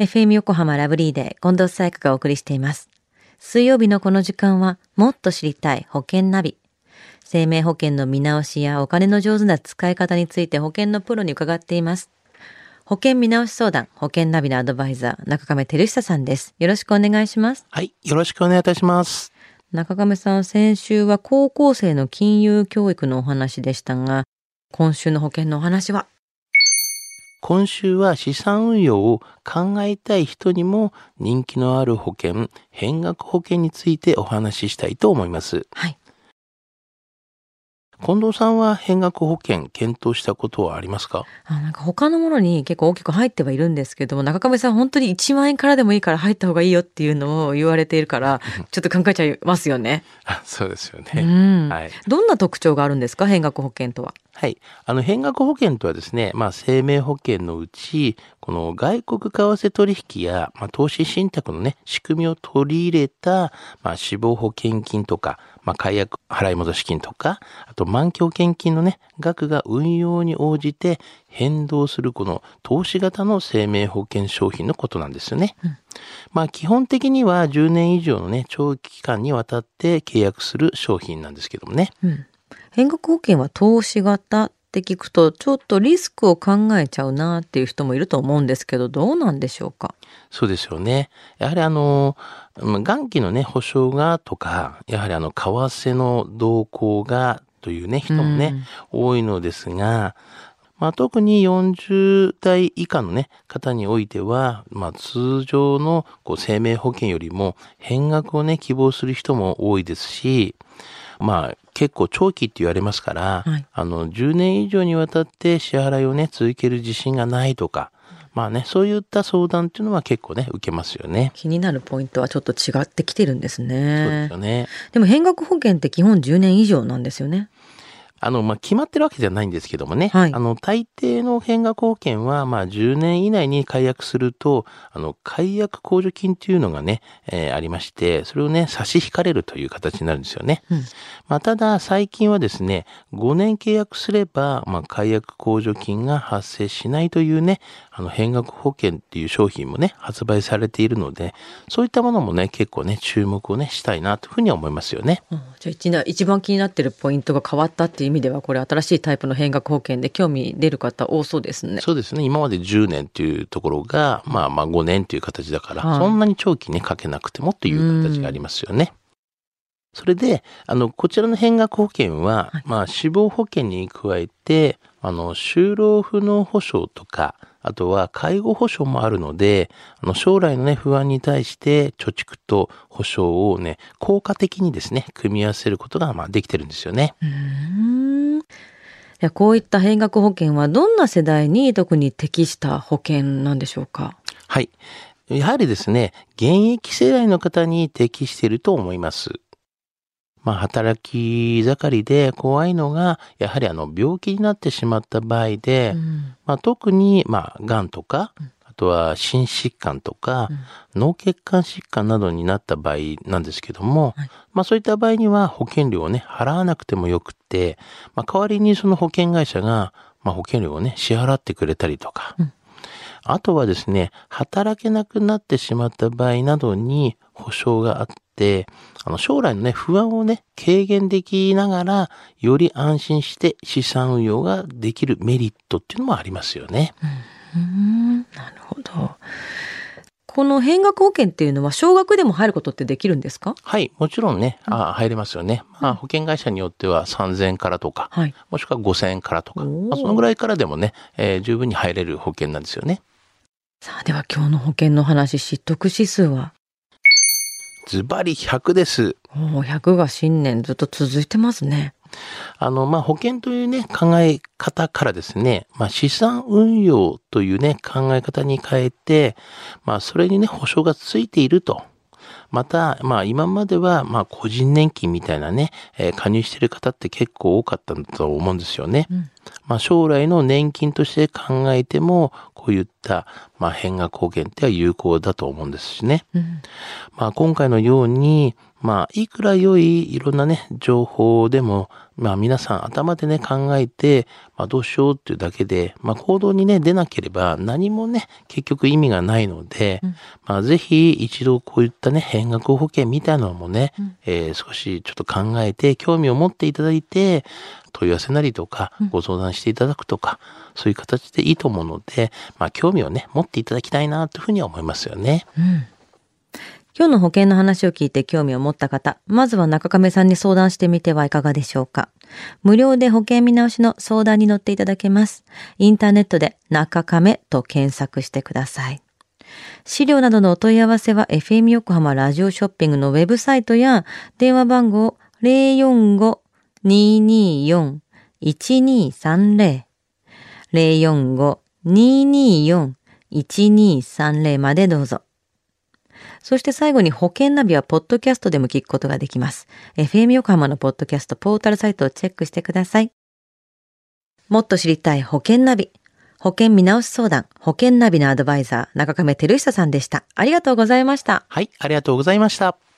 FM 横浜ラブリーで近藤沙耶香がお送りしています。水曜日のこの時間は、もっと知りたい保険ナビ。生命保険の見直しやお金の上手な使い方について保険のプロに伺っています。保険見直し相談、保険ナビのアドバイザー、中亀照久さんです。よろしくお願いします。はい。よろしくお願いいたします。中亀さん、先週は高校生の金融教育のお話でしたが、今週の保険のお話は今週は資産運用を考えたい人にも人気のある保険、変額保険についてお話ししたいと思います。はい。近藤さんは変額保険検討したことはありますか？あなんか他のものに結構大きく入ってはいるんですけども、中亀さん本当に1万円からでもいいから入った方がいいよっていうのを言われているから、ちょっと考えちゃいますよね。あそうですようね。ん。はい。どんな特徴があるんですか？変額保険とは。はい。あの、変額保険とはですね、まあ、生命保険のうち、この外国為替取引や、まあ、投資信託のね、仕組みを取り入れた、まあ、死亡保険金とか、まあ、解約払い戻し金とか、あと満期保険金のね、額が運用に応じて変動するこの投資型の生命保険商品のことなんですよね。まあ、基本的には10年以上のね、長期期間にわたって契約する商品なんですけどもね。うん。変額保険は投資型って聞くと、ちょっとリスクを考えちゃうなっていう人もいると思うんですけど、どうなんでしょうか？そうですよね。やはりあの、うん元金のね、保証がとか、やはりあの、為替の動向がというね、人もね、多いのですが、まあ、特に40代以下のね、方においては、まあ、通常のこう生命保険よりも変額をね、希望する人も多いですし、まあ、結構長期って言われますから、はいあの、10年以上にわたって支払いをね、続ける自信がないとか、まあね、そういった相談っていうのは結構ね、受けますよね。気になるポイントはちょっと違ってきてるんですそうでねすよ。ね。でも変額保険って基本10年以上なんですよね。あの、まあ、決まってるわけじゃないんですけどもね。はいあの、大抵の変額保険は、まあ、10年以内に解約すると、あの、解約控除金っていうのがね、えーありまして、それをね、差し引かれるという形になるんですよね。うんまあ、ただ、最近はですね、5年契約すれば、まあ、解約控除金が発生しないというね、あの、変額保険っていう商品もね、発売されているので、そういったものもね、結構ね、注目をね、したいなというふうには思いますよね。うんじゃあ一な一番気になってるポイントが変わったっていう意味ではこれ新しいタイプの変額保険で興味出る方多そうですね。そうですね。今まで10年っていうところが、まあまあ5年っていう形だから、はいそんなに長期ね、かけなくてもという形がありますよね。それで、あの、こちらの変額保険は、はいまあ死亡保険に加えて、あの、就労不能保障とか、あとは介護保障もあるので、あの将来のね、不安に対して貯蓄と保障をね、効果的にですね、組み合わせることが、まあできてるんですよね。うーんこういった変額保険はどんな世代に特に適した保険なんでしょうか？はい。やはりですね、現役世代の方に適していると思います。まあ、働き盛りで怖いのが、やはりあの、病気になってしまった場合で、うん。まあ、特に、まあ、癌とか、あとは心疾患とか、脳血管疾患などになった場合なんですけども、はい。まあそういった場合には保険料をね、払わなくてもよくって、まあ代わりにその保険会社が、まあ保険料をね、支払ってくれたりとか、うん。あとはですね、働けなくなってしまった場合などに保証があって、あの将来のね、不安をね、軽減できながら、より安心して資産運用ができるメリットっていうのもありますよね。うーんなるほど。この変額保険っていうのは少額でも入ることってできるんですか？はい、もちろんね、あ入れますよね。まあ、保険会社によっては3000円からとか、はい。もしくは5000円からとか、まあ、そのぐらいからでもね、えー十分に入れる保険なんですよね。さあでは今日の保険の話、知得指数は？ズバリ100です。もう100が新年ずっと続いてますね。あの、まあ、保険というね、考え方からですね、まあ、資産運用というね、考え方に変えて、まあ、それにね、保証がついていると。また、まあ、今までは、まあ、個人年金みたいなね、えー加入している方って結構多かったんだと思うんですよね。うんまあ、将来の年金として考えても、こういった、まあ、変額保険っては有効だと思うんですしね。うん、まあ、今回のように、まあ、いくら良いいろんなね、情報でも、まあ皆さん頭でね考えて、まあどうしようっていうだけで、まあ行動にね出なければ何もね結局意味がないので、うん、まあぜひ一度こういったね変額保険みたいなのもね、うん、えー、少しちょっと考えて興味を持っていただいて、問い合わせなりとかご相談していただくとか、うん、そういう形でいいと思うので、まあ興味をね持っていただきたいなというふうには思いますよね。うん今日の保険の話を聞いて興味を持った方、まずは中亀さんに相談してみてはいかがでしょうか。無料で保険見直しの相談に乗っていただけます。インターネットで中亀と検索してください。資料などのお問い合わせは FM 横浜ラジオショッピングのウェブサイトや電話番号045-224-1230 045-224-1230までどうぞ。そして最後に保険ナビはポッドキャストでも聞くことができます。FM 横浜のポッドキャストポータルサイトをチェックしてください。もっと知りたい保険ナビ。保険見直し相談、保険ナビのアドバイザー、中亀照久さんでした。ありがとうございました。はい、ありがとうございました。